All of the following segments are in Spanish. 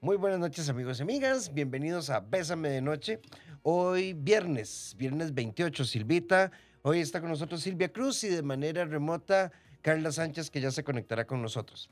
Muy buenas noches amigos y amigas, bienvenidos a Bésame de Noche. Hoy viernes, viernes 28, Silvita. Hoy está con nosotros Silvia Cruz y de manera remota Carla Sánchez que ya se conectará con nosotros.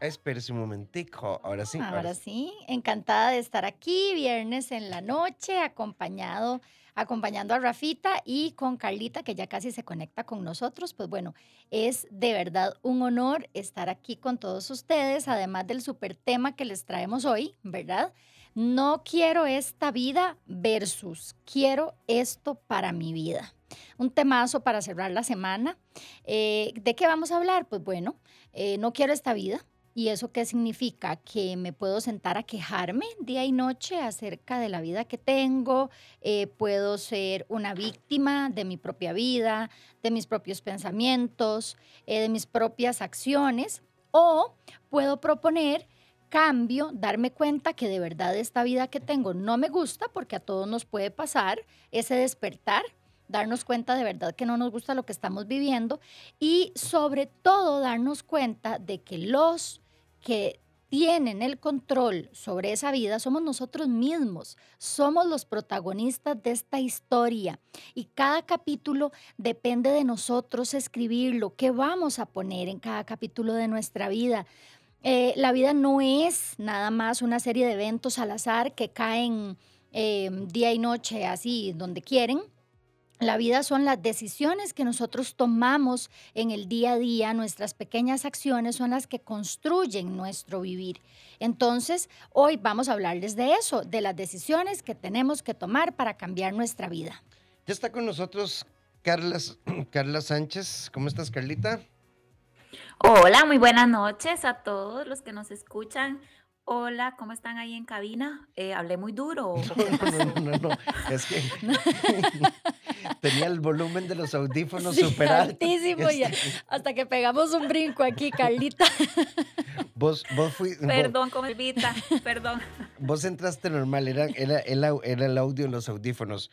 Espérese un momentico, ahora sí. Ahora sí, encantada de estar aquí, viernes en la noche, acompañado, acompañando a Rafita y con Carlita, que ya casi se conecta con nosotros. Pues bueno, es de verdad un honor estar aquí con todos ustedes, además del super tema que les traemos hoy, ¿verdad? No quiero esta vida versus quiero esto para mi vida. Un temazo para cerrar la semana. Eh, ¿De qué vamos a hablar? Pues bueno, eh, no quiero esta vida ¿Y eso qué significa? Que me puedo sentar a quejarme día y noche acerca de la vida que tengo, eh, puedo ser una víctima de mi propia vida, de mis propios pensamientos, eh, de mis propias acciones, o puedo proponer cambio, darme cuenta que de verdad esta vida que tengo no me gusta, porque a todos nos puede pasar ese despertar darnos cuenta de verdad que no nos gusta lo que estamos viviendo y sobre todo darnos cuenta de que los que tienen el control sobre esa vida somos nosotros mismos, somos los protagonistas de esta historia y cada capítulo depende de nosotros escribirlo, qué vamos a poner en cada capítulo de nuestra vida. Eh, la vida no es nada más una serie de eventos al azar que caen eh, día y noche así donde quieren, la vida son las decisiones que nosotros tomamos en el día a día, nuestras pequeñas acciones son las que construyen nuestro vivir. Entonces, hoy vamos a hablarles de eso, de las decisiones que tenemos que tomar para cambiar nuestra vida. Ya está con nosotros Carla, Carla Sánchez. ¿Cómo estás, Carlita? Hola, muy buenas noches a todos los que nos escuchan. Hola, ¿cómo están ahí en cabina? Eh, ¿Hablé muy duro? No, no, no, Es que tenía el volumen de los audífonos súper altísimo. Ya. Este hasta que pegamos un brinco aquí, Carlita. Vos, vos Perdón, con Elvita, perdón. Vos entraste normal, era, era, era el audio en los audífonos.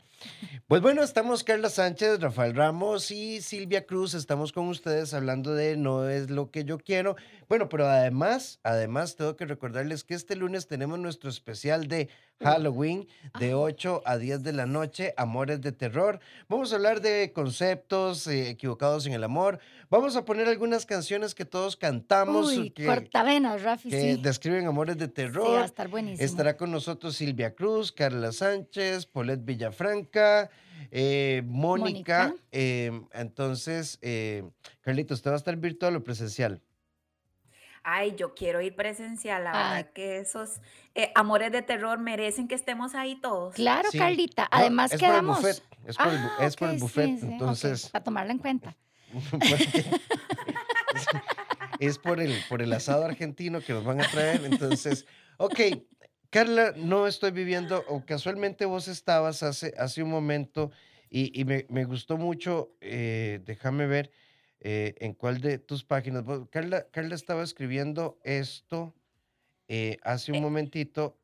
Pues bueno, estamos Carla Sánchez, Rafael Ramos y Silvia Cruz. Estamos con ustedes hablando de No es lo que yo quiero. Bueno, pero además, además tengo que recordarles que este lunes tenemos nuestro especial de Halloween de 8 a 10 de la noche, Amores de Terror. Vamos a hablar de conceptos eh, equivocados en el amor. Vamos a poner algunas canciones que todos cantamos. Uy, que, cortavenas, Rafi, que describen amores de terror. Sí, va a estar buenísimo. Estará con nosotros Silvia Cruz, Carla Sánchez, Polet Villafranca, eh, Mónica. Em, entonces, eh, Carlitos, ¿usted va a estar virtual o presencial? Ay, yo quiero ir presencial, la verdad que esos eh, amores de terror merecen que estemos ahí todos. Claro, Carlita. Además es quedamos. Por el buffet, es por, el, ah, es por el buffet, entonces. Para tomarlo en cuenta. es por el, por el asado argentino que nos van a traer, entonces, ok, Carla, no estoy viviendo, o casualmente vos estabas hace, hace un momento y, y me, me, gustó mucho, eh, déjame ver, eh, en cuál de tus páginas. Carla, Carla estaba escribiendo esto eh, hace un eh momentito.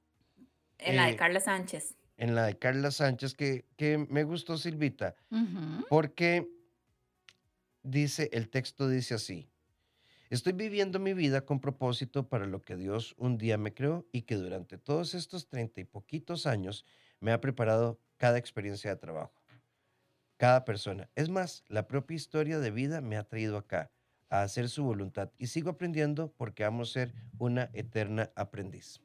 En la de Carla Sánchez. En la de Carla Sánchez, que, que me gustó, Silvita, porque dice, el texto dice así. Estoy viviendo mi vida con propósito para lo que Dios un día me creó y que durante todos estos treinta y poquitos años me ha preparado cada experiencia de trabajo cada persona. Es más, la propia historia de vida me ha traído acá, a hacer su voluntad. Y sigo aprendiendo porque amo ser una eterna aprendiz.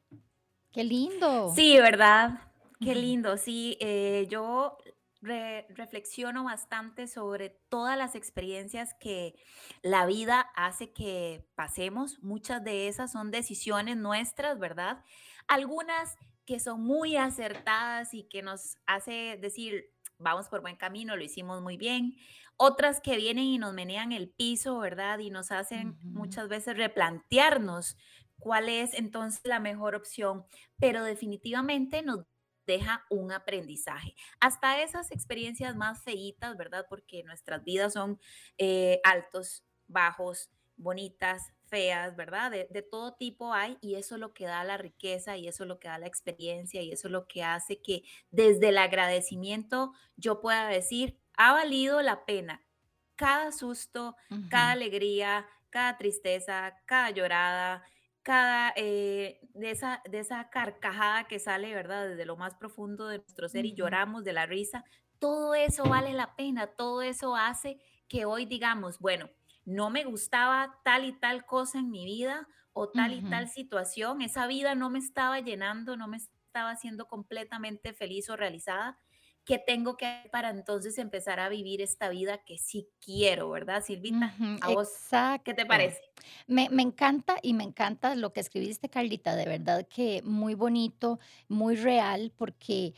Qué lindo. Sí, ¿verdad? Qué lindo. Sí, eh, yo reflexiono bastante sobre todas las experiencias que la vida hace que pasemos. Muchas de esas son decisiones nuestras, ¿verdad? Algunas que son muy acertadas y que nos hace decir, vamos por buen camino, lo hicimos muy bien. Otras que vienen y nos menean el piso, ¿verdad? Y nos hacen muchas veces replantearnos cuál es entonces la mejor opción, pero definitivamente nos deja un aprendizaje. Hasta esas experiencias más feitas, ¿verdad? Porque nuestras vidas son eh, altos, bajos, bonitas, feas, ¿verdad? De, de, todo tipo hay y eso es lo que da la riqueza y eso es lo que da la experiencia y eso es lo que hace que desde el agradecimiento yo pueda decir, ha valido la pena cada susto, cada alegría, cada tristeza, cada llorada, cada, eh, de, esa, de esa carcajada que sale, ¿verdad? Desde lo más profundo de nuestro ser y lloramos de la risa, todo eso vale la pena, todo eso hace que hoy digamos, bueno, no me gustaba tal y tal cosa en mi vida o tal y tal situación, esa vida no me estaba llenando, no me estaba haciendo completamente feliz o realizada, ¿qué tengo que hacer para entonces empezar a vivir esta vida que sí quiero, verdad, Silvita? ¿A vos qué te parece? Me, me encanta y me encanta lo que escribiste, Carlita, de verdad que muy bonito, muy real, porque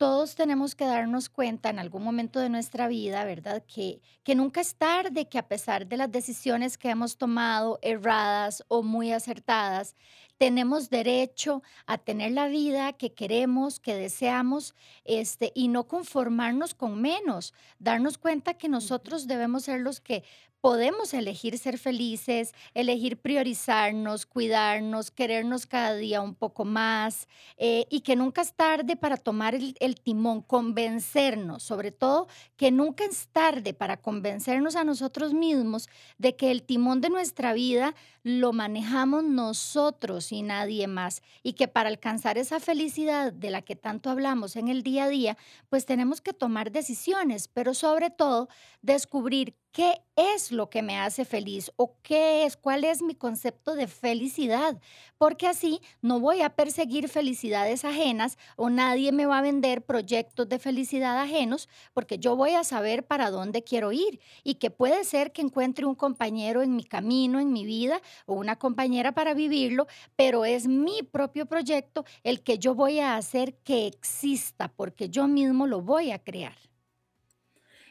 todos tenemos que darnos cuenta en algún momento de nuestra vida, ¿verdad? Que, que nunca es tarde, que a pesar de las decisiones que hemos tomado, erradas o muy acertadas, tenemos derecho a tener la vida que queremos, que deseamos, este, y no conformarnos con menos, darnos cuenta que nosotros debemos ser los que podemos elegir ser felices, elegir priorizarnos, cuidarnos, querernos cada día un poco más eh, y que nunca es tarde para tomar el, el, timón, convencernos, sobre todo que nunca es tarde para convencernos a nosotros mismos de que el timón de nuestra vida lo manejamos nosotros y nadie más y que para alcanzar esa felicidad de la que tanto hablamos en el día a día, pues tenemos que tomar decisiones, pero sobre todo descubrir qué es lo que me hace feliz o qué es, cuál es mi concepto de felicidad, porque así no voy a perseguir felicidades ajenas o nadie me va a vender proyectos de felicidad ajenos, porque yo voy a saber para dónde quiero ir. Y que puede ser que encuentre un compañero en mi camino, en mi vida o una compañera para vivirlo, pero es mi propio proyecto el que yo voy a hacer que exista, porque yo mismo lo voy a crear.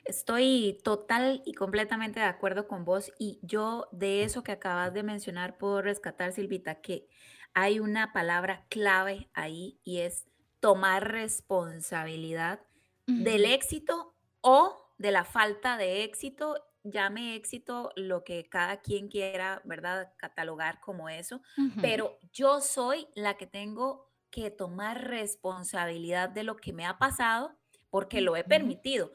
Estoy total y completamente de acuerdo con vos y yo de eso que acabas de mencionar puedo rescatar, Silvita, que hay una palabra clave ahí y es tomar responsabilidad del éxito o de la falta de éxito. Llame éxito lo que cada quien quiera, ¿verdad? Catalogar como eso, pero yo soy la que tengo que tomar responsabilidad de lo que me ha pasado porque lo he permitido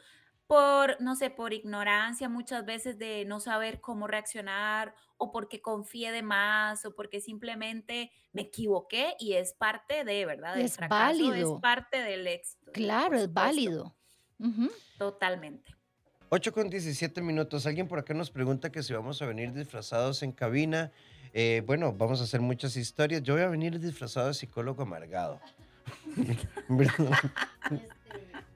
por, no sé, por ignorancia muchas veces de no saber cómo reaccionar o porque confié de más o porque simplemente me equivoqué y es parte de, ¿verdad? es válido. Es parte del éxito. Claro, es válido. Totalmente. 8 con 17 minutos. Alguien por acá nos pregunta que si vamos a venir disfrazados en cabina. Eh, bueno, vamos a hacer muchas historias. Yo voy a venir disfrazado de psicólogo amargado.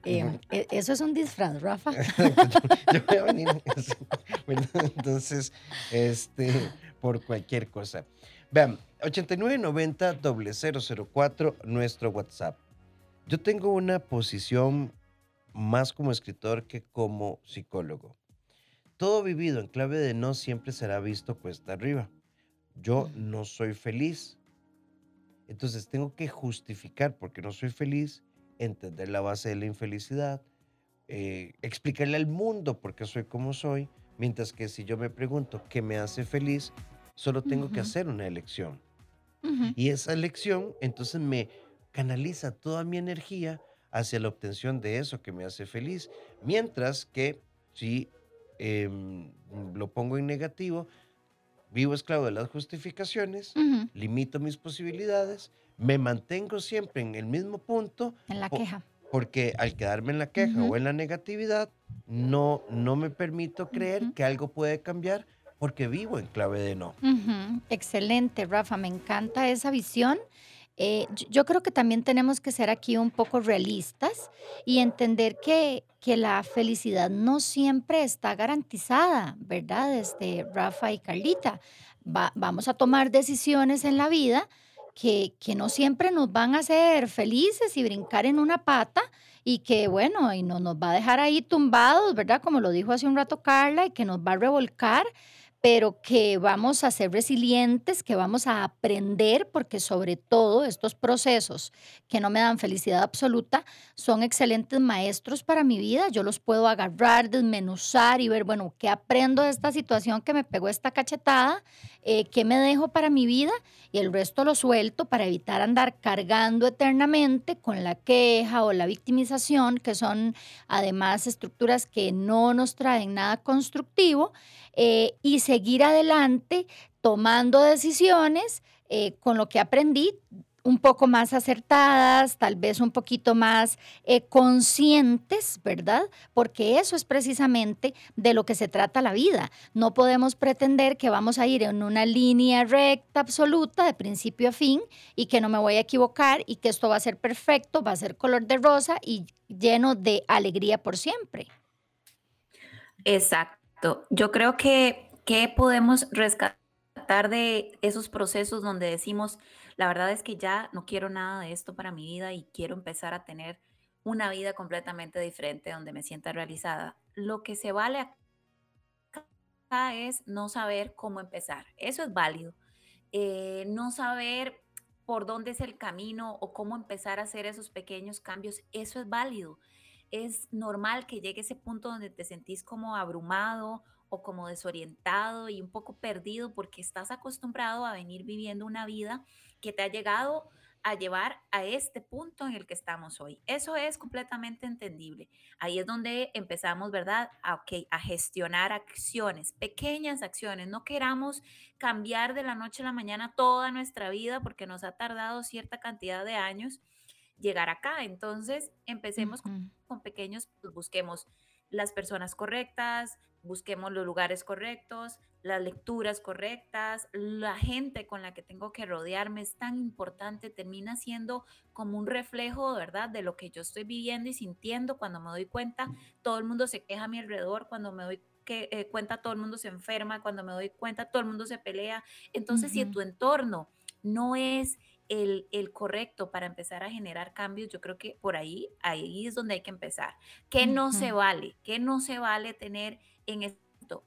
Em, e, eso es un disfraz, Rafa. yo, voy a venir. entonces, este, por cualquier cosa. Vean, 8990-004, nuestro WhatsApp. Yo tengo una posición más como escritor que como psicólogo. Todo vivido en clave de no siempre será visto cuesta arriba. Yo no soy feliz. Entonces tengo que justificar porque no soy feliz entender la base de la infelicidad, eh, explicarle al mundo por qué soy como soy, mientras que si yo me pregunto qué me hace feliz, solo tengo que hacer una elección. Y esa elección entonces me canaliza toda mi energía hacia la obtención de eso que me hace feliz, mientras que si em, lo pongo en negativo, vivo esclavo de las justificaciones, limito mis posibilidades, me mantengo siempre en el mismo punto. En la queja. Porque al quedarme en la queja o en la negatividad, no, no me permito creer que algo puede cambiar porque vivo en clave de no. Excelente, Rafa, me encanta esa visión. Eh, yo creo que también tenemos que ser aquí un poco realistas y entender que, que la felicidad no siempre está garantizada, ¿verdad? Este, Rafa y Carlita. vamos a tomar decisiones en la vida que, no siempre nos van a hacer felices y brincar en una pata y que, bueno, y no nos va a dejar ahí tumbados, ¿verdad? Como lo dijo hace un rato Carla, y que nos va a revolcar pero que vamos a ser resilientes, que vamos a aprender, porque sobre todo estos procesos que no me dan felicidad absoluta son excelentes maestros para mi vida. Yo los puedo agarrar, desmenuzar y ver, bueno, ¿qué aprendo de esta situación que me pegó esta cachetada? Eh, ¿Qué me dejo para mi vida? Y el resto lo suelto para evitar andar cargando eternamente con la queja o la victimización, que son además estructuras que no nos traen nada constructivo. Eh, y seguir adelante tomando decisiones eh, con lo que aprendí, un poco más acertadas, tal vez un poquito más eh, conscientes, ¿verdad? Porque eso es precisamente de lo que se trata la vida. No podemos pretender que vamos a ir en una línea recta absoluta de principio a fin y que no me voy a equivocar y que esto va a ser perfecto, va a ser color de rosa y lleno de alegría por siempre. Exacto. Yo creo que, que podemos rescatar de esos procesos donde decimos, la verdad es que ya no quiero nada de esto para mi vida y quiero empezar a tener una vida completamente diferente donde me sienta realizada. Lo que se vale es no saber cómo empezar. Eso es válido. Eh, no saber por dónde es el camino o cómo empezar a hacer esos pequeños cambios, eso es válido. Es normal que llegue ese punto donde te sentís como abrumado o como desorientado y un poco perdido porque estás acostumbrado a venir viviendo una vida que te ha llegado a llevar a este punto en el que estamos hoy. Eso es completamente entendible. Ahí es donde empezamos, ¿verdad? A, a gestionar acciones, pequeñas acciones. No queramos cambiar de la noche a la mañana toda nuestra vida porque nos ha tardado cierta cantidad de años llegar acá. Entonces, empecemos con, con, pequeños, pues busquemos las personas correctas, busquemos los lugares correctos, las lecturas correctas, la gente con la que tengo que rodearme es tan importante, termina siendo como un reflejo, ¿verdad?, de lo que yo estoy viviendo y sintiendo cuando me doy cuenta, todo el mundo se queja a mi alrededor, cuando me doy eh, cuenta, todo el mundo se enferma, cuando me doy cuenta, todo el mundo se pelea. Entonces, si tu entorno no es el, el, correcto para empezar a generar cambios, yo creo que por ahí, ahí es donde hay que empezar. ¿Qué no se vale? ¿Qué no se vale tener en esto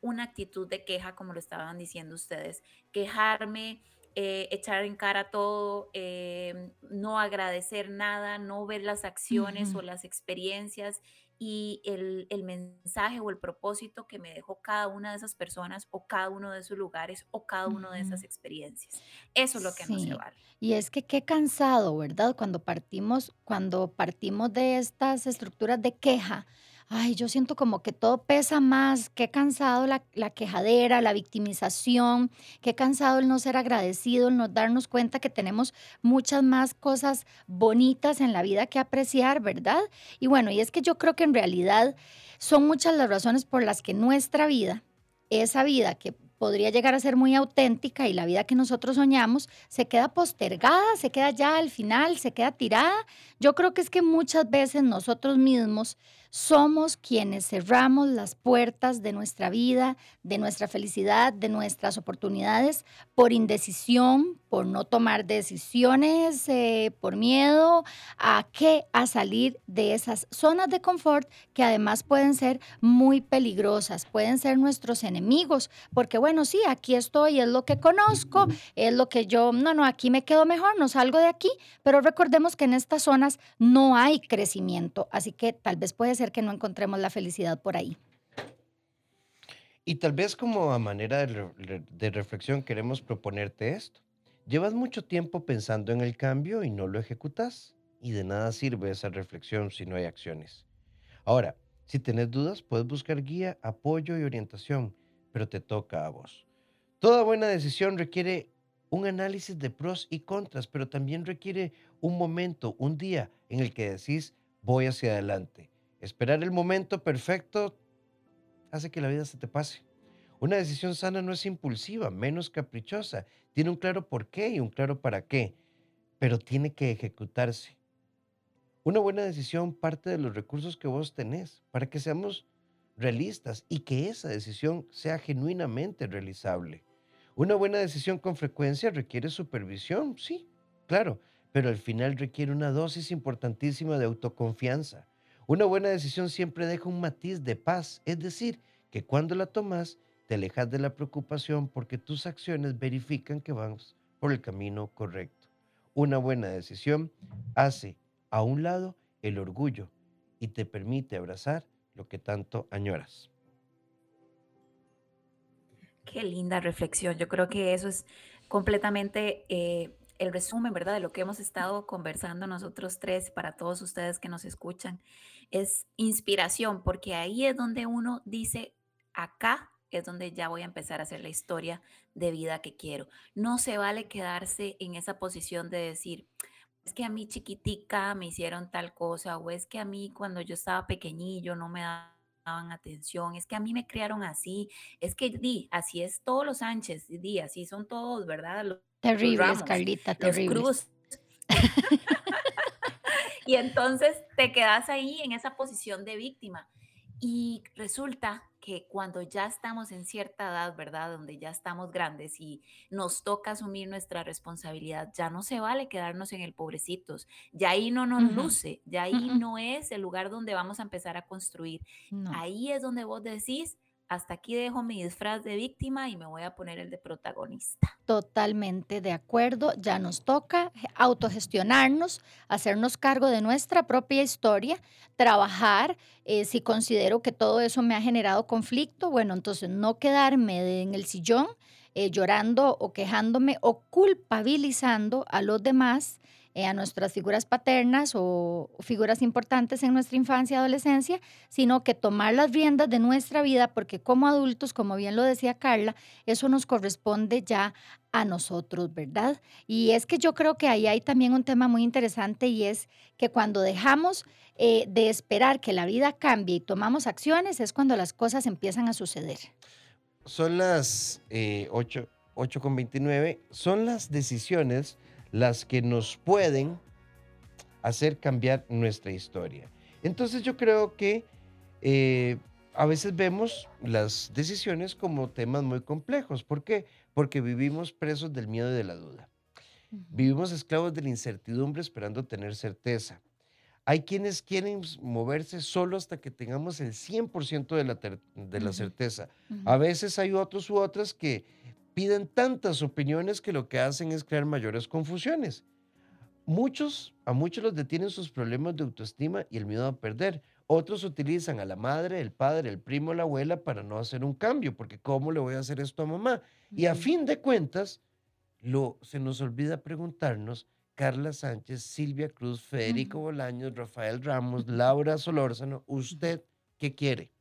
una actitud de queja, como lo estaban diciendo ustedes, quejarme, eh, echar en cara todo, em, no agradecer nada, no ver las acciones o las experiencias y el, el, mensaje o el propósito que me dejó cada una de esas personas o cada uno de esos lugares o cada una de esas experiencias. Eso es lo que nos Sí, lleva. y es que qué cansado, ¿verdad? Cuando partimos, cuando partimos de estas estructuras de queja, Ay, yo siento como que todo pesa más, qué cansado la, la quejadera, la victimización, qué cansado el no ser agradecido, el no darnos cuenta que tenemos muchas más cosas bonitas en la vida que apreciar, ¿verdad? Y bueno, y es que yo creo que en realidad son muchas las razones por las que nuestra vida, esa vida que podría llegar a ser muy auténtica y la vida que nosotros soñamos se queda postergada, se queda ya al final, se queda tirada. Yo creo que es que muchas veces nosotros mismos somos quienes cerramos las puertas de nuestra vida, de nuestra felicidad, de nuestras oportunidades por indecisión, por no tomar decisiones, eh, por miedo a qué, a salir de esas zonas de confort que además pueden ser muy peligrosas, pueden ser nuestros enemigos, porque bueno, sí, aquí estoy, es lo que conozco, es lo que yo, no, no, aquí me quedo mejor, no salgo de aquí, pero recordemos que en estas zonas no hay crecimiento, así que tal vez puede que no encontremos la felicidad por ahí. Y tal vez como a manera de, de reflexión queremos proponerte esto. Llevas mucho tiempo pensando en el cambio y no lo ejecutas. Y de nada sirve esa reflexión si no hay acciones. Ahora, si tenés dudas, puedes buscar guía, apoyo y orientación, pero te toca a vos. Toda buena decisión requiere un análisis de pros y contras, pero también requiere un momento, un día en el que decís, voy hacia adelante. Esperar el momento perfecto hace que la vida se te pase. Una decisión sana no es impulsiva, menos caprichosa. Tiene un claro por qué y un claro para qué, pero tiene que ejecutarse. Una buena decisión parte de los recursos que vos tenés para que seamos realistas y que esa decisión sea genuinamente realizable. Una buena decisión con frecuencia requiere supervisión, sí, claro, pero al final requiere una dosis importantísima de autoconfianza una buena decisión siempre deja un matiz de paz, es decir, que cuando la tomas te alejas de la preocupación porque tus acciones verifican que vas por el camino correcto. Una buena decisión hace a un lado el orgullo y te permite abrazar lo que tanto añoras. Qué linda reflexión. Yo creo que eso es completamente eh, el resumen, ¿verdad? De lo que hemos estado conversando nosotros tres para todos ustedes que nos escuchan. Es inspiración, porque ahí es donde uno dice, acá es donde ya voy a empezar a hacer la historia de vida que quiero. No se vale quedarse en esa posición de decir, es que a mí chiquitica me hicieron tal cosa, o es que a mí cuando yo estaba pequeñillo no me daban atención, es que a mí me criaron así, es que di, así es todos los Sánchez, di, así son todos, ¿verdad? Terribles, Carlita, terribles. Cruz. y entonces te quedas ahí en esa posición de víctima. Y resulta que cuando ya estamos en cierta edad, ¿verdad? Donde ya estamos grandes y nos toca asumir nuestra responsabilidad, ya no se vale quedarnos en el pobrecitos, ya ahí no nos luce, ya ahí no es el lugar donde vamos a empezar a construir. Ahí es donde vos decís, hasta aquí dejo mi disfraz de víctima y me voy a poner el de protagonista. Totalmente de acuerdo, ya nos toca autogestionarnos, hacernos cargo de nuestra propia historia, trabajar, eh, si considero que todo eso me ha generado conflicto, bueno, entonces no quedarme en el sillón eh, llorando o quejándome o culpabilizando a los demás eh, a nuestras figuras paternas o, figuras importantes en nuestra infancia y adolescencia, sino que tomar las riendas de nuestra vida, porque como adultos, como bien lo decía Carla, eso nos corresponde ya a nosotros, ¿verdad? Y es que yo creo que ahí hay también un tema muy interesante y es que cuando dejamos eh, de esperar que la vida cambie y tomamos acciones, es cuando las cosas empiezan a suceder. Son las 8, eh, 8 con 29, son las decisiones las que nos pueden hacer cambiar nuestra historia. Entonces yo creo que eh, a veces vemos las decisiones como temas muy complejos. ¿Por qué? Porque vivimos presos del miedo y de la duda. Vivimos esclavos de la incertidumbre esperando tener certeza. Hay quienes quieren moverse solo hasta que tengamos el 100% de la, de la certeza. A veces hay otros u otras que piden tantas opiniones que lo que hacen es crear mayores confusiones. Muchos, a muchos los detienen sus problemas de autoestima y el miedo a perder. Otros utilizan a la madre, el padre, el primo, la abuela para no hacer un cambio, porque ¿cómo le voy a hacer esto a mamá? Y a fin de cuentas, lo, se nos olvida preguntarnos, Carla Sánchez, Silvia Cruz, Federico Bolaños, Rafael Ramos, Laura Solórzano, ¿usted qué quiere?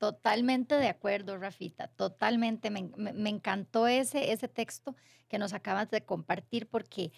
Totalmente de acuerdo, Rafita, totalmente. Me, encantó ese, ese texto que nos acabas de compartir porque,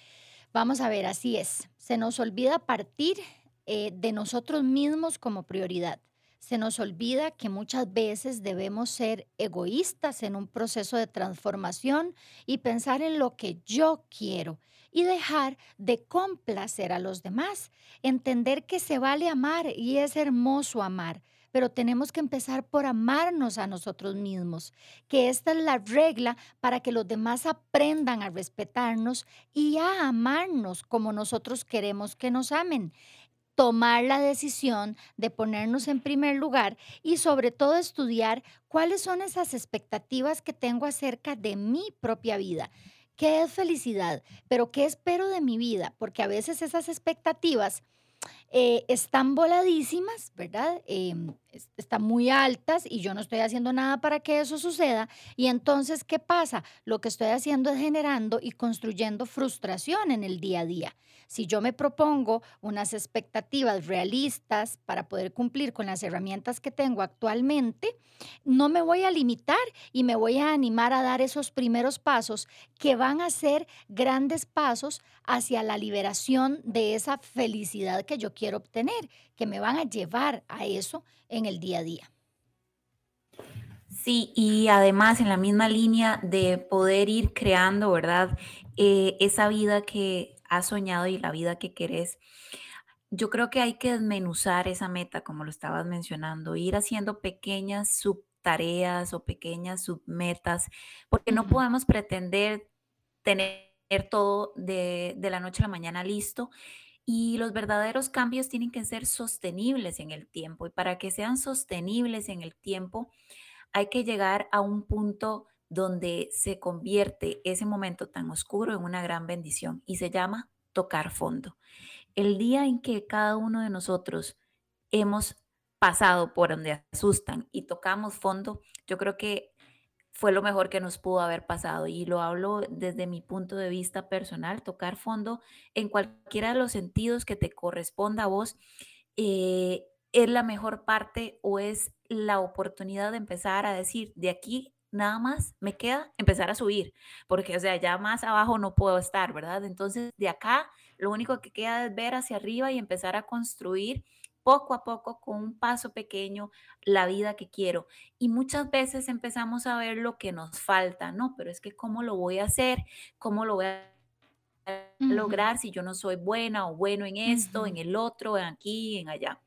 vamos a ver, así es. Se nos olvida partir eh, de nosotros mismos como prioridad. Se nos olvida que muchas veces debemos ser egoístas en un proceso de transformación y pensar en lo que yo quiero y dejar de complacer a los demás. Entender que se vale amar y es hermoso amar pero tenemos que empezar por amarnos a nosotros mismos, que esta es la regla para que los demás aprendan a respetarnos y a amarnos como nosotros queremos que nos amen tomar la decisión de ponernos en primer lugar y sobre todo estudiar cuáles son esas expectativas que tengo acerca de mi propia vida. ¿Qué es felicidad? Pero ¿qué espero de mi vida? Porque a veces esas expectativas eh, están voladísimas, ¿verdad? Em, están muy altas y yo no estoy haciendo nada para que eso suceda. Y entonces, ¿qué pasa? Lo que estoy haciendo es generando y construyendo frustración en el día a día. Si yo me propongo unas expectativas realistas para poder cumplir con las herramientas que tengo actualmente, no me voy a limitar y me voy a animar a dar esos primeros pasos que van a ser grandes pasos hacia la liberación de esa felicidad que yo quiero obtener, que me van a llevar a eso el día a día. Sí, y además en la misma línea de poder ir creando, ¿verdad? Eh, esa vida que has soñado y la vida que querés. Yo creo que hay que desmenuzar esa meta, como lo estabas mencionando, ir haciendo pequeñas subtareas o pequeñas submetas, porque no podemos pretender tener todo de, de la noche a la mañana listo y los verdaderos cambios tienen que ser sostenibles en el tiempo. Y para que sean sostenibles en el tiempo, hay que llegar a un punto donde se convierte ese momento tan oscuro en una gran bendición y se llama tocar fondo. El día en que cada uno de nosotros hemos pasado por donde asustan y tocamos fondo, yo creo que fue lo mejor que nos pudo haber pasado. Y lo hablo desde mi punto de vista personal, tocar fondo en cualquiera de los sentidos que te corresponda a vos. Eh, es la mejor parte o es la oportunidad de empezar a decir, de aquí nada más me queda empezar a subir, porque, o sea, ya más abajo no puedo estar, ¿verdad? Entonces, de acá, lo único que queda es ver hacia arriba y empezar a construir poco a poco, con un paso pequeño, la vida que quiero. Y muchas veces empezamos a ver lo que nos falta, ¿no? Pero es que ¿cómo lo voy a hacer? ¿Cómo lo voy a lograr si yo no soy buena o bueno en esto, en el otro, en aquí, en allá?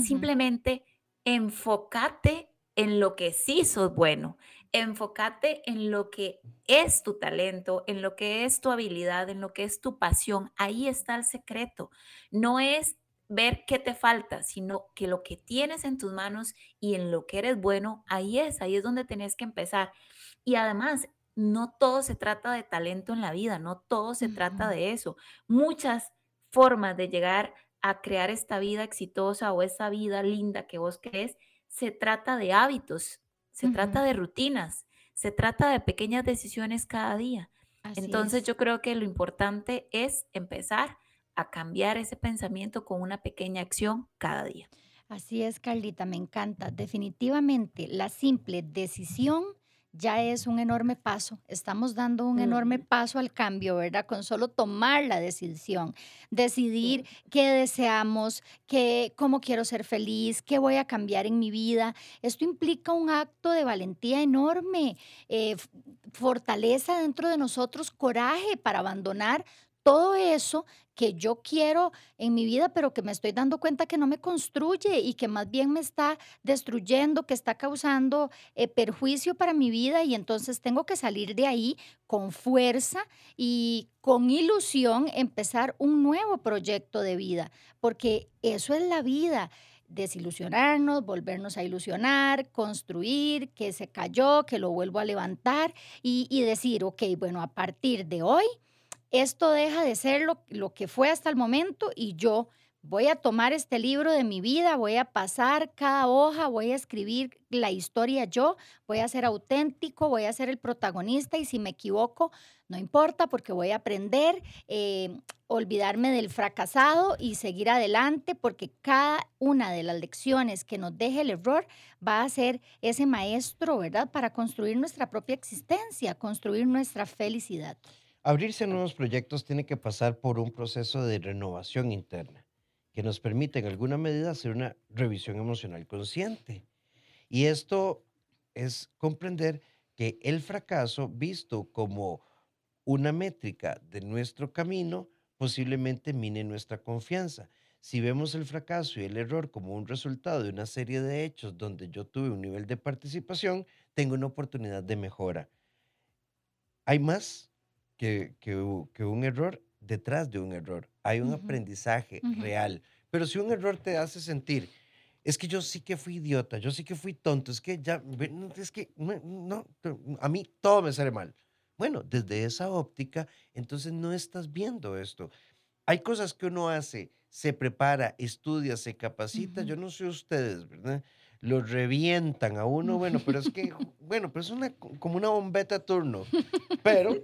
Simplemente enfócate en lo que sí sos bueno. Enfócate en lo que es tu talento, en lo que es tu habilidad, en lo que es tu pasión. Ahí está el secreto. No es ver qué te falta, sino que lo que tienes en tus manos y en lo que eres bueno, ahí es, ahí es donde tenés que empezar. Y además, no todo se trata de talento en la vida, no todo se trata de eso. Muchas formas de llegar a crear esta vida exitosa o esa vida linda que vos crees, se trata de hábitos, se trata de rutinas, se trata de pequeñas decisiones cada día. Entonces yo creo que lo importante es empezar a cambiar ese pensamiento con una pequeña acción cada día. Así es, Carlita, me encanta. Definitivamente, la simple decisión ya es un enorme paso. Estamos dando un enorme paso al cambio, ¿verdad? Con solo tomar la decisión, decidir qué deseamos, qué, cómo quiero ser feliz, qué voy a cambiar en mi vida. Esto implica un acto de valentía enorme, eh, fortaleza dentro de nosotros, coraje para abandonar todo eso que yo quiero en mi vida, pero que me estoy dando cuenta que no me construye y que más bien me está destruyendo, que está causando eh, perjuicio para mi vida y entonces tengo que salir de ahí con fuerza y con ilusión empezar un nuevo proyecto de vida, porque eso es la vida desilusionarnos, volvernos a ilusionar, construir, que se cayó, que lo vuelvo a levantar y, y decir, ok, bueno, a partir de hoy esto deja de ser lo, que fue hasta el momento y yo voy a tomar este libro de mi vida, voy a pasar cada hoja, voy a escribir la historia yo, voy a ser auténtico, voy a ser el protagonista y si me equivoco, no importa porque voy a aprender, eh, olvidarme del fracasado y seguir adelante porque cada una de las lecciones que nos deje el error va a ser ese maestro, ¿verdad? Para construir nuestra propia existencia, construir nuestra felicidad. Abrirse a nuevos proyectos tiene que pasar por un proceso de renovación interna que nos permite en alguna medida hacer una revisión emocional consciente. Y esto es comprender que el fracaso visto como una métrica de nuestro camino posiblemente mine nuestra confianza. Si vemos el fracaso y el error como un resultado de una serie de hechos donde yo tuve un nivel de participación, tengo una oportunidad de mejora. Hay más que, que, un error detrás de un error. Hay un aprendizaje real. Pero si un error te hace sentir, es que yo sí que fui idiota, yo sí que fui tonto, es que ya, es que no, a mí todo me sale mal. Bueno, desde esa óptica, entonces no estás viendo esto. Hay cosas que uno hace, se prepara, estudia, se capacita. Yo no sé ustedes, ¿verdad? Lo revientan a uno, bueno, pero es que, bueno, pero es una, como una bombeta a turno, pero,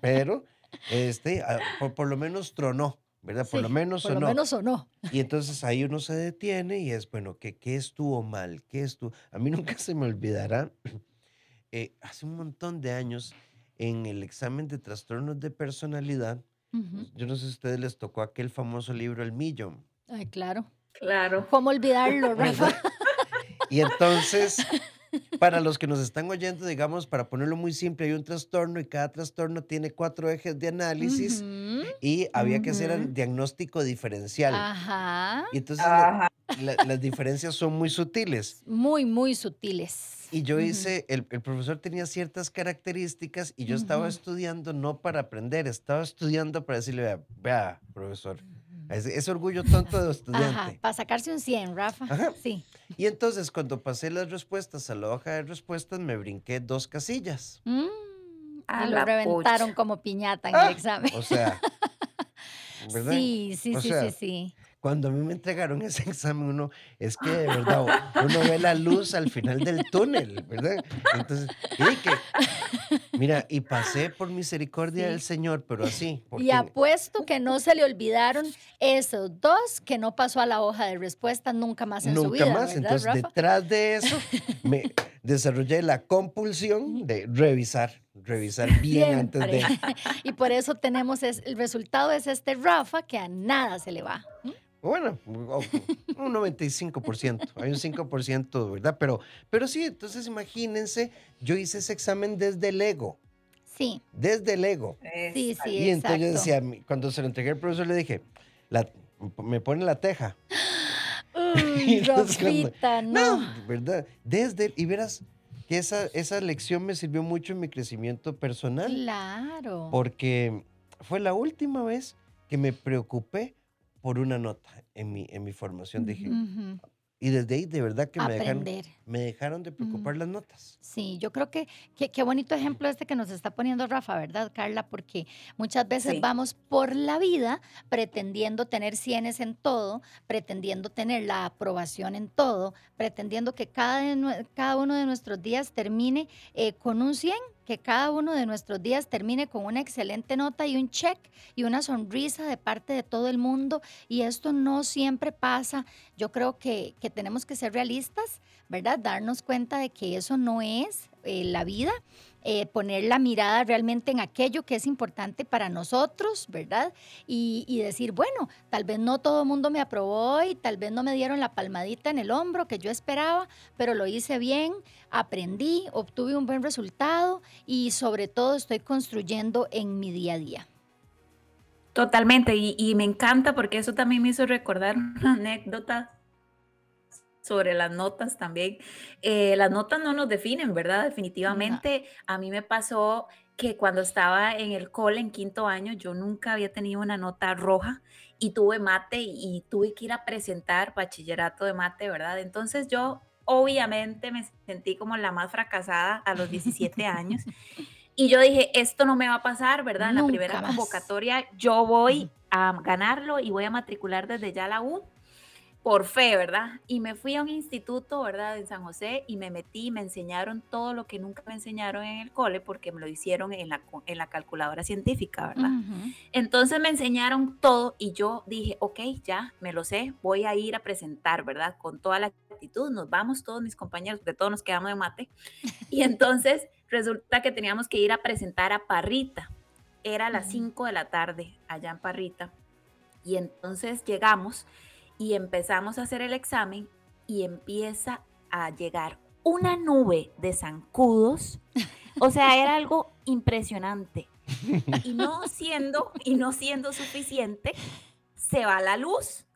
pero, este, ah, por, lo menos tronó, ¿verdad? por lo menos sonó. Por lo menos sonó. Y entonces ahí uno se detiene y es, bueno, ¿qué, qué estuvo mal? ¿Qué estuvo? A mí nunca se me olvidará, eh, hace un montón de años, en el examen de trastornos de personalidad, yo no sé si a ustedes les tocó aquel famoso libro El Millón. Ay, claro. Claro. ¿Cómo olvidarlo, Rafa? Y entonces, para los que nos están oyendo, digamos, para ponerlo muy simple, hay un trastorno y cada trastorno tiene cuatro ejes de análisis y había que hacer el diagnóstico diferencial. Ajá. Y entonces las diferencias son muy sutiles. Muy, muy sutiles. Y yo hice, el, profesor tenía ciertas características y yo estaba estudiando no para aprender, estaba estudiando para decirle, vea, vea profesor, es, orgullo tonto de estudiante. para sacarse un 100, Rafa. Sí. Y entonces cuando pasé las respuestas a la hoja de respuestas, me brinqué dos casillas. Mm, y lo reventaron como piñata en el ah, examen. O sea, Sí, sí, sí, sí, sí. Cuando a mí me entregaron ese examen, uno, es que de verdad, uno ve la luz al final del túnel, ¿verdad? Entonces, y que, mira, y pasé por misericordia del Señor, pero así. Y apuesto que no se le olvidaron esos dos que no pasó a la hoja de respuesta nunca más en su vida. Nunca más, entonces detrás de eso me desarrollé la compulsión de revisar revisar bien antes de. y por eso tenemos el resultado es este Rafa que a nada se le va. Bueno, un 95%, hay un 5%, ¿verdad? Pero, pero sí, entonces imagínense, yo hice ese examen desde el ego. Sí. Desde el ego. Sí, sí, Y entonces yo decía, cuando se lo entregué al profesor, le dije, me pone la teja. Uy, Rafita, no. no. ¿verdad? Desde, y verás, que esa, esa lección me sirvió mucho en mi crecimiento personal. Claro. Porque fue la última vez que me preocupé por una nota en mi, en mi formación. Dije, y desde ahí, de verdad que me dejaron, me dejaron de preocupar las notas. Sí, yo creo que qué bonito ejemplo este que nos está poniendo Rafa, ¿verdad, Carla? Porque muchas veces vamos por la vida pretendiendo tener cienes en todo, pretendiendo tener la aprobación en todo, pretendiendo que cada, cada uno de nuestros días termine eh, con un 100 que cada uno de nuestros días termine con una excelente nota y un check y una sonrisa de parte de todo el mundo. Y esto no siempre pasa. Yo creo que, que tenemos que ser realistas, ¿verdad? Darnos cuenta de que eso no es eh, la vida eh, poner la mirada realmente en aquello que es importante para nosotros, ¿verdad? Y, decir, bueno, tal vez no todo el mundo me aprobó y tal vez no me dieron la palmadita en el hombro que yo esperaba, pero lo hice bien, aprendí, obtuve un buen resultado y sobre todo estoy construyendo en mi día a día. Totalmente, y, y me encanta porque eso también me hizo recordar una anécdota sobre las notas también. Eh, las notas no nos definen, ¿verdad? Definitivamente a mí me pasó que cuando estaba en el cole en quinto año, yo nunca había tenido una nota roja y tuve mate y, tuve que ir a presentar bachillerato de mate, ¿verdad? Entonces yo obviamente me sentí como la más fracasada a los 17 años. Y yo dije, esto no me va a pasar, ¿verdad? En la primera convocatoria yo voy a ganarlo y voy a matricular desde ya la U por fe, ¿verdad? Y me fui a un instituto, ¿verdad? En San José y me metí, me enseñaron todo lo que nunca me enseñaron en el cole porque me lo hicieron en la, en la calculadora científica, ¿verdad? Entonces me enseñaron todo y yo dije, ok, ya, me lo sé, voy a ir a presentar, ¿verdad? Con toda la actitud, nos vamos todos mis compañeros, de todos nos quedamos de mate. Y entonces resulta que teníamos que ir a presentar a Parrita. Era a las 5 de la tarde allá en Parrita. Y entonces llegamos y empezamos a hacer el examen y empieza a llegar una nube de zancudos. O sea, era algo impresionante. Y no siendo, y no siendo suficiente, se va la luz.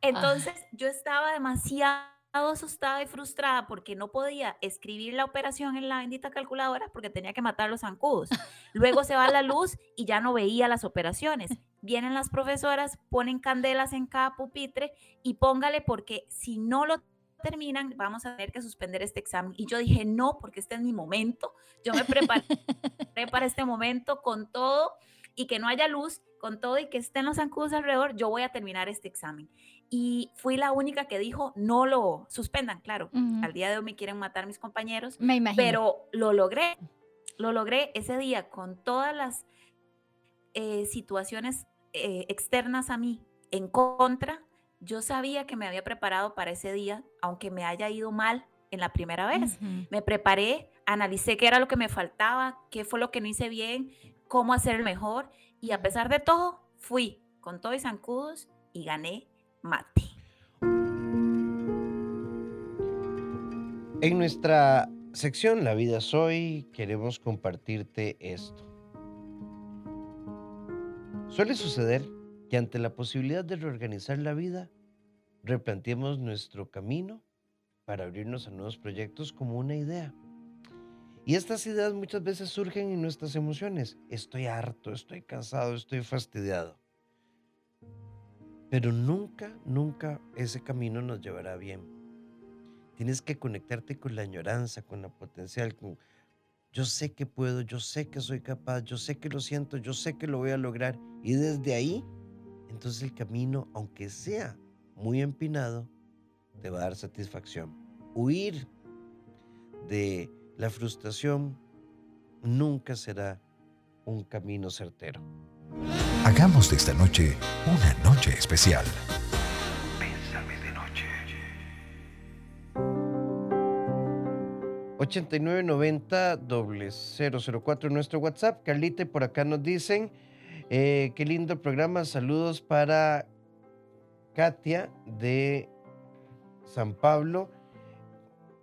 Entonces yo estaba demasiado asustada y frustrada porque no podía escribir la operación en la bendita calculadora porque tenía que matar los zancudos. Luego se va la luz y ya no veía las operaciones vienen las profesoras, ponen candelas en cada pupitre y póngale porque si no lo terminan, vamos a tener que suspender este examen. Y yo dije, no, porque este es mi momento. Yo me preparé para este momento con todo y que no haya luz, con todo y que estén los zancudos alrededor, yo voy a terminar este examen. Y fui la única que dijo, no lo suspendan, claro. Al día de hoy me quieren matar mis compañeros, me imagino. pero lo logré. Lo logré ese día con todas las eh, situaciones eh, externas a mí en contra, yo sabía que me había preparado para ese día, aunque me haya ido mal en la primera vez. Me preparé, analicé qué era lo que me faltaba, qué fue lo que no hice bien, cómo hacer mejor y a pesar de todo, fui con todo y zancudos y gané mate. En nuestra sección La vida soy queremos compartirte esto. Suele suceder que ante la posibilidad de reorganizar la vida, replanteemos nuestro camino para abrirnos a nuevos proyectos como una idea. Y estas ideas muchas veces surgen en nuestras emociones. Estoy harto, estoy cansado, estoy fastidiado. Pero nunca, nunca ese camino nos llevará bien. Tienes que conectarte con la añoranza, con la potencial, con, yo sé que puedo, yo sé que soy capaz, yo sé que lo siento, yo sé que lo voy a lograr. Y desde ahí, entonces el camino, aunque sea muy empinado te va a dar satisfacción. Huir de la frustración nunca será un camino certero. Hagamos de esta noche una noche especial. 8990 004 nuestro WhatsApp. Carlite, por acá nos dicen, eh, qué lindo programa. Saludos para Katia de San Pablo.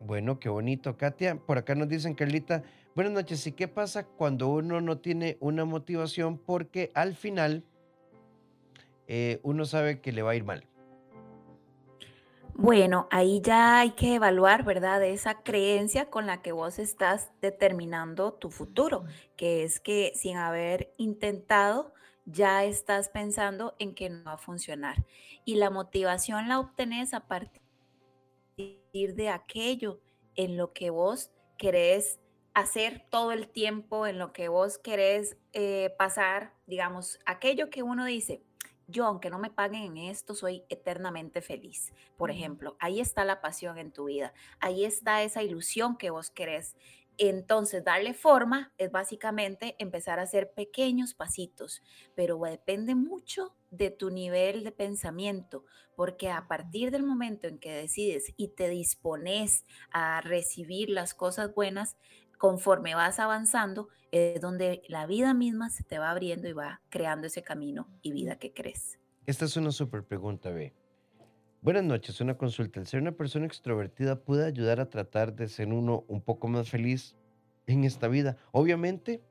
Bueno, qué bonito, Katia. Por acá nos dicen, Carlita, buenas noches. ¿Y qué pasa cuando uno no tiene una motivación? Porque al final eh, uno sabe que le va a ir mal. Bueno, ahí ya hay que evaluar, ¿verdad? Esa creencia con la que vos estás determinando tu futuro, que es que sin haber intentado, ya estás pensando en que no va a funcionar. Y la motivación la obtenés a partir de aquello en lo que vos querés hacer todo el tiempo, en lo que vos querés eh, pasar, digamos, aquello que uno dice, yo aunque no me paguen en esto, soy eternamente feliz. Por ejemplo, ahí está la pasión en tu vida, ahí está esa ilusión que vos querés. Entonces, darle forma es básicamente empezar a hacer pequeños pasitos, pero depende mucho de tu nivel de pensamiento, porque a partir del momento en que decides y te dispones a recibir las cosas buenas, conforme vas avanzando, es donde la vida misma se te va abriendo y va creando ese camino y vida que crees. Esta es una súper pregunta, B. Buenas noches, una consulta. ¿El ser una persona extrovertida puede ayudar a tratar de ser uno un poco más feliz en esta vida? Obviamente,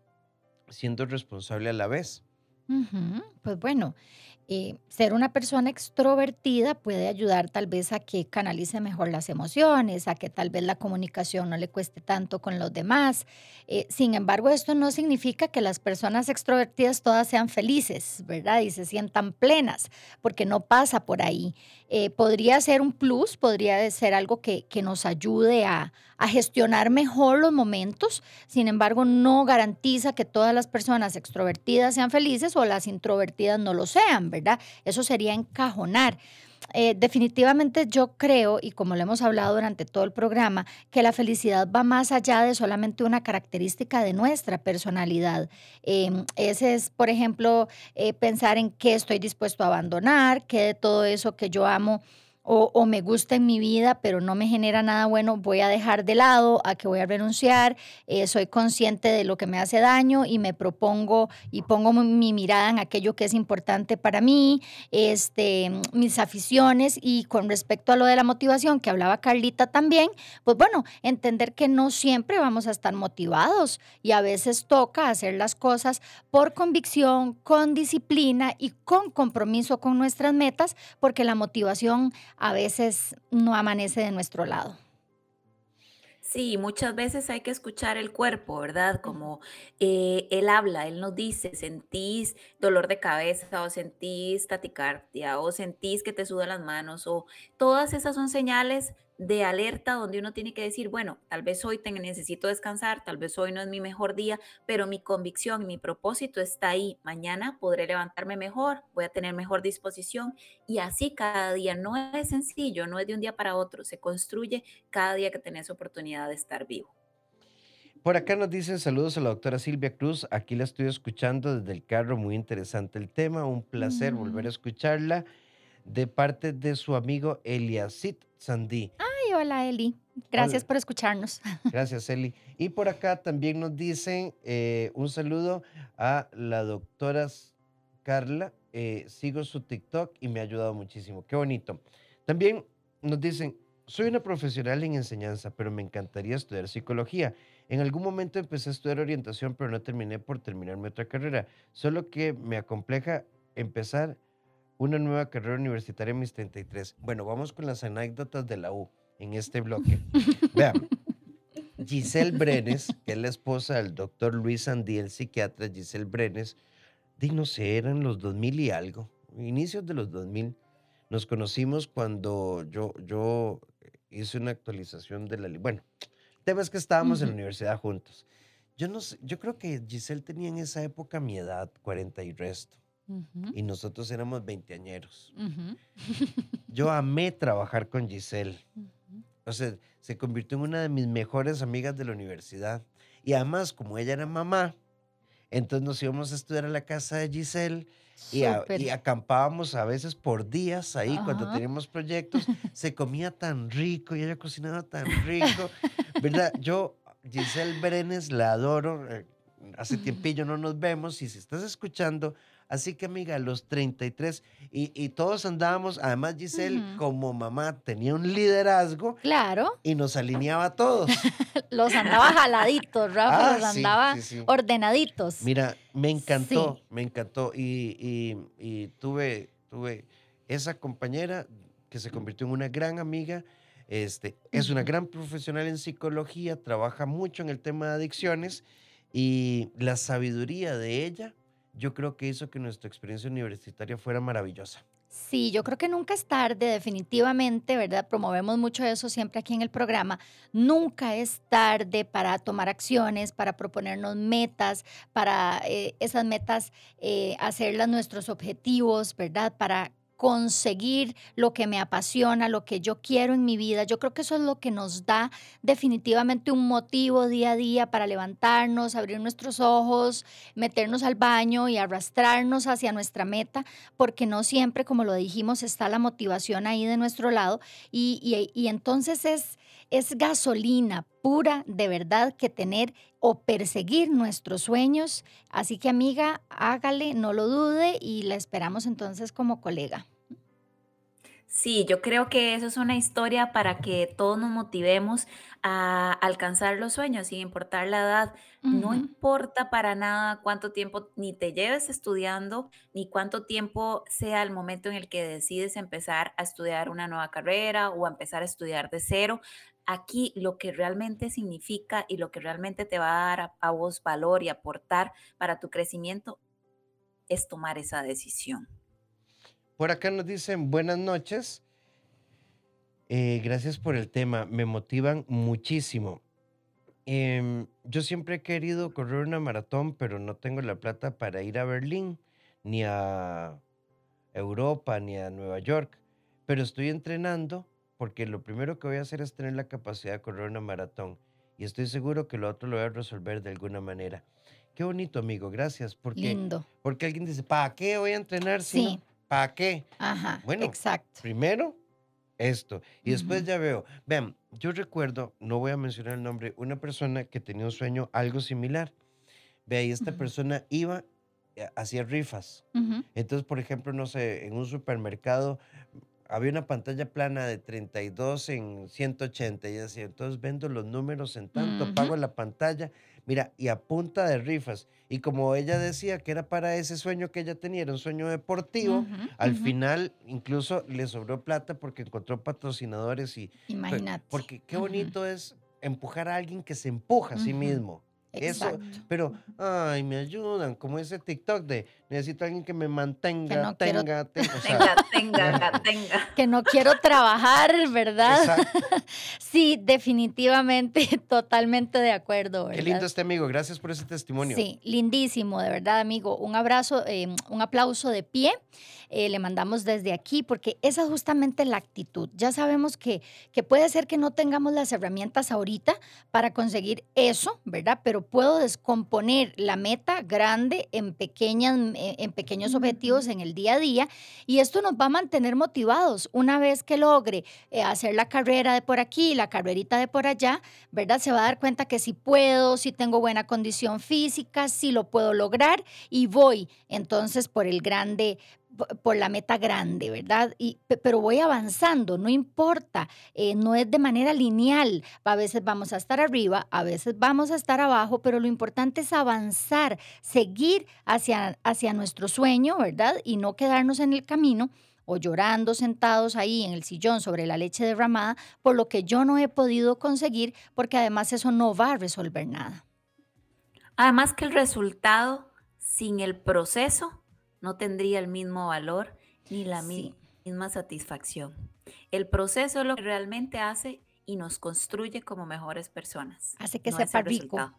siendo responsable a la vez. Pues bueno, eh, ser una persona extrovertida puede ayudar tal vez a que canalice mejor las emociones, a que tal vez la comunicación no le cueste tanto con los demás. Eh, sin embargo, esto no significa que las personas extrovertidas todas sean felices, ¿verdad? Y se sientan plenas, porque no pasa por ahí. Eh, podría ser un plus, podría ser algo que, que nos ayude a, a gestionar mejor los momentos. Sin embargo, no garantiza que todas las personas extrovertidas sean felices o las introvertidas no lo sean, ¿verdad? Eso sería encajonar. Eh, definitivamente yo creo, y como lo hemos hablado durante todo el programa, que la felicidad va más allá de solamente una característica de nuestra personalidad. Em, ese es, por ejemplo, eh, pensar en qué estoy dispuesto a abandonar, qué de todo eso que yo amo o, me gusta en mi vida, pero no me genera nada bueno, voy a dejar de lado, a que voy a renunciar, eh, soy consciente de lo que me hace daño y me propongo y pongo mi mirada en aquello que es importante para mí, este, mis aficiones. Y con respecto a lo de la motivación que hablaba Carlita también, pues bueno, entender que no siempre vamos a estar motivados y a veces toca hacer las cosas por convicción, con disciplina y con compromiso con nuestras metas, porque la motivación a veces no amanece de nuestro lado. Sí, muchas veces hay que escuchar el cuerpo, ¿verdad? Como eh, él habla, él nos dice, sentís dolor de cabeza o sentís taticardia o sentís que te sudan las manos o todas esas son señales de alerta donde uno tiene que decir, bueno, tal vez hoy necesito descansar, tal vez hoy no es mi mejor día, pero mi convicción, mi propósito está ahí. Mañana podré levantarme mejor, voy a tener mejor disposición y así cada día. No es sencillo, no es de un día para otro, se construye cada día que tenés oportunidad de estar vivo. Por acá nos dicen saludos a la doctora Silvia Cruz. Aquí la estoy escuchando desde el carro. Muy interesante el tema. Un placer volver a escucharla de parte de su amigo Eliasit Sandí. Ay, hola Eli. Gracias por escucharnos. Gracias, Eli. Y por acá también nos dicen eh, un saludo a la doctora Carla. Eh, sigo su TikTok y me ha ayudado muchísimo. Qué bonito. También nos dicen, soy una profesional en enseñanza, pero me encantaría estudiar psicología. En algún momento empecé a estudiar orientación, pero no terminé por terminar mi otra carrera. Solo que me acompleja empezar una nueva carrera universitaria en mis 33. Bueno, vamos con las anécdotas de la U en este bloque. Vean, Giselle Brenes, que es la esposa del doctor Luis Andí, el psiquiatra Giselle Brenes, de no sé, eran los 2000 y algo, inicios de los 2000. Nos conocimos cuando yo, yo hice una actualización de la... Bueno, el tema es que estábamos en la universidad juntos. Yo no sé, yo creo que Giselle tenía en esa época mi edad, 40 y resto y nosotros éramos veinteañeros. yo amé trabajar con Giselle. O sea, se convirtió en una de mis mejores amigas de la universidad. Y además, como ella era mamá, entonces nos íbamos a estudiar a la casa de Giselle y, acampábamos a veces por días ahí cuando teníamos proyectos. Se comía tan rico y ella cocinaba tan rico, ¿verdad? Yo, Giselle Brenes, la adoro. Eh, hace tiempillo no nos vemos y si estás escuchando, Así que, amiga, los 33, y, y todos andábamos, además Giselle, como mamá, tenía un liderazgo. Claro. Y nos alineaba a todos. los andaba jaladitos, Rafa, ah, los andaba ordenaditos. Mira, me encantó, me encantó. Y, y, tuve, tuve esa compañera que se convirtió en una gran amiga. Este, es una gran profesional en psicología, trabaja mucho en el tema de adicciones y la sabiduría de ella yo creo que hizo que nuestra experiencia universitaria fuera maravillosa. Sí, yo creo que nunca es tarde, definitivamente, ¿verdad? Promovemos mucho eso siempre aquí en el programa. Nunca es tarde para tomar acciones, para proponernos metas, para eh, esas metas eh, hacerlas nuestros objetivos, ¿verdad? Para conseguir lo que me apasiona, lo que yo quiero en mi vida. Yo creo que eso es lo que nos da definitivamente un motivo día a día para levantarnos, abrir nuestros ojos, meternos al baño y arrastrarnos hacia nuestra meta, porque no siempre, como lo dijimos, está la motivación ahí de nuestro lado. Y, y, entonces es, es gasolina pura de verdad que tener o perseguir nuestros sueños. Así que amiga, hágale, no lo dude y la esperamos entonces como colega. Sí, yo creo que eso es una historia para que todos nos motivemos a alcanzar los sueños sin importar la edad. No importa para nada cuánto tiempo ni te lleves estudiando, ni cuánto tiempo sea el momento en el que decides empezar a estudiar una nueva carrera o a empezar a estudiar de cero. Aquí lo que realmente significa y lo que realmente te va a dar a, vos valor y aportar para tu crecimiento es tomar esa decisión. Por acá nos dicen buenas noches. Eh, gracias por el tema, me motivan muchísimo. Em, yo siempre he querido correr una maratón, pero no tengo la plata para ir a Berlín, ni a Europa, ni a Nueva York. Pero estoy entrenando porque lo primero que voy a hacer es tener la capacidad de correr una maratón. Y estoy seguro que lo otro lo voy a resolver de alguna manera. Qué bonito, amigo. Gracias. Porque, Lindo. Porque alguien dice, ¿para qué voy a entrenar si sí. ¿Para qué? Ajá, bueno, exacto. Primero, esto. Y después ya veo. Vean, yo recuerdo, no voy a mencionar el nombre, una persona que tenía un sueño algo similar. Ve, y esta persona iba, eh, hacía rifas. Entonces, por ejemplo, no sé, en un supermercado había una pantalla plana de 32 en 180 y así, entonces vendo los números en tanto, pago la pantalla Mira, y a punta de rifas. Y como ella decía que era para ese sueño que ella tenía, era un sueño deportivo, al final incluso le sobró plata porque encontró patrocinadores y... Imagínate. Porque qué bonito es empujar a alguien que se empuja a sí mismo. Eso, pero, ay, me ayudan, como ese TikTok de necesito a alguien que me mantenga, tenga, tenga, tenga, tenga, Que no quiero trabajar, ¿verdad? sí, definitivamente, totalmente de acuerdo. Qué lindo este amigo, gracias por ese testimonio. Sí, lindísimo, de verdad, amigo. Un abrazo, eh, un aplauso de pie. Eh, le mandamos desde aquí, porque esa es justamente la actitud. Ya sabemos que, que puede ser que no tengamos las herramientas ahorita para conseguir eso, ¿verdad? Pero puedo descomponer la meta grande en, pequeñas, eh, en pequeños objetivos en el día a día y esto nos va a mantener motivados. Una vez que logre eh, hacer la carrera de por aquí, la carrerita de por allá, ¿verdad? Se va a dar cuenta que si puedo, si tengo buena condición física, si lo puedo lograr y voy entonces por el grande por la meta grande, ¿verdad? Y, pero voy avanzando, no importa, eh, no es de manera lineal. A veces vamos a estar arriba, a veces vamos a estar abajo, pero lo importante es avanzar, seguir hacia, hacia nuestro sueño, ¿verdad? Y no quedarnos en el camino o llorando sentados ahí en el sillón sobre la leche derramada por lo que yo no he podido conseguir, porque además eso no va a resolver nada. Además que el resultado sin el proceso no tendría el mismo valor ni la misma satisfacción. El proceso es lo que realmente hace y nos construye como mejores personas. Hace que sepa rico.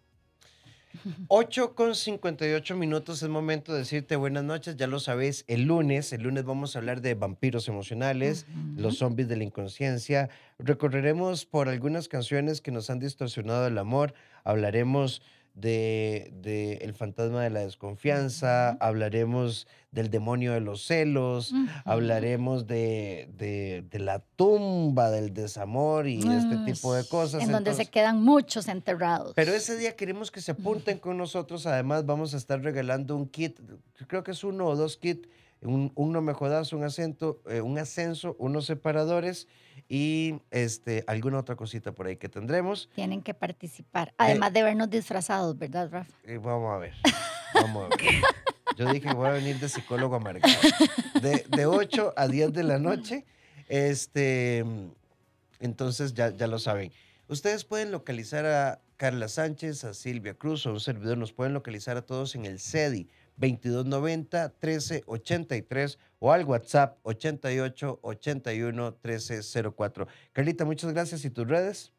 8 con 58 minutos es momento de decirte buenas noches, ya lo sabéis, el lunes, el lunes vamos a hablar de vampiros emocionales, los zombies de la inconsciencia, recorreremos por algunas canciones que nos han distorsionado el amor, hablaremos de, el fantasma de la desconfianza, hablaremos del demonio de los celos, hablaremos de, de, la tumba del desamor y este tipo de cosas. En donde se quedan muchos enterrados. Pero ese día queremos que se apunten con nosotros. Además, vamos a estar regalando un kit, creo que es uno o dos kits un, un no un acento, eh, un ascenso, unos separadores y este, alguna otra cosita por ahí que tendremos. Tienen que participar, además de vernos disfrazados, ¿verdad, Rafa? Eh, vamos a ver, vamos a ver. Yo dije que voy a venir de psicólogo amargado. De, de 8 a 10 de la noche, este, entonces ya, ya lo saben. Ustedes pueden localizar a Carla Sánchez, a Silvia Cruz o a un servidor, nos pueden localizar a todos en el CEDI 2290 1383 o al WhatsApp 88 81 1304. Carlita, muchas gracias. ¿Y tus redes?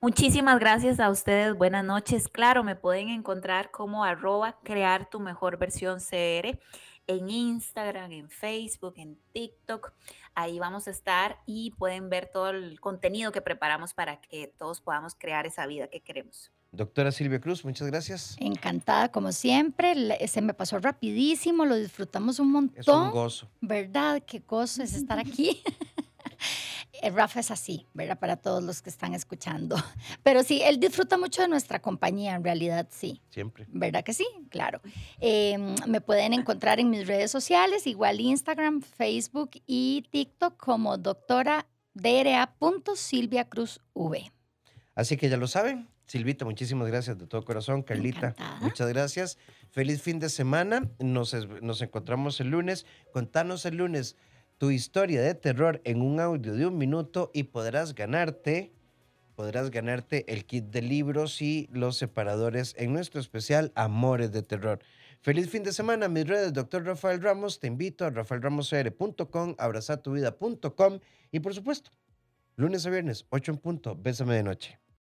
Muchísimas gracias a ustedes. Buenas noches. Claro, me pueden encontrar como arroba crear tu mejor versión CR en Instagram, en Facebook, en TikTok. Ahí vamos a estar y pueden ver todo el contenido que preparamos para que todos podamos crear esa vida que queremos. Doctora Silvia Cruz, muchas gracias. Encantada, como siempre. Se me pasó rapidísimo, lo disfrutamos un montón. Es un gozo. ¿Verdad? Qué gozo es estar aquí. Eh, Rafa es así, ¿verdad? Para todos los que están escuchando. Pero sí, él disfruta mucho de nuestra compañía, en realidad sí. Siempre. ¿Verdad que sí? Claro. Em, me pueden encontrar en mis redes sociales, igual Instagram, Facebook y TikTok como doctora Silvia Cruz V. Así que ya lo saben, Silvita, muchísimas gracias de todo corazón. Carlita, muchas gracias. Feliz fin de semana. Nos, nos encontramos el lunes. Contanos el lunes tu historia de terror en un audio de un minuto y podrás ganarte, podrás ganarte el kit de libros y los separadores en nuestro especial Amores de Terror. Feliz fin de semana, mis redes, doctor Rafael Ramos. Te invito a rafaelramosr.com, abrazatuvida.com y por supuesto, lunes a viernes, 8 en punto, bésame de noche.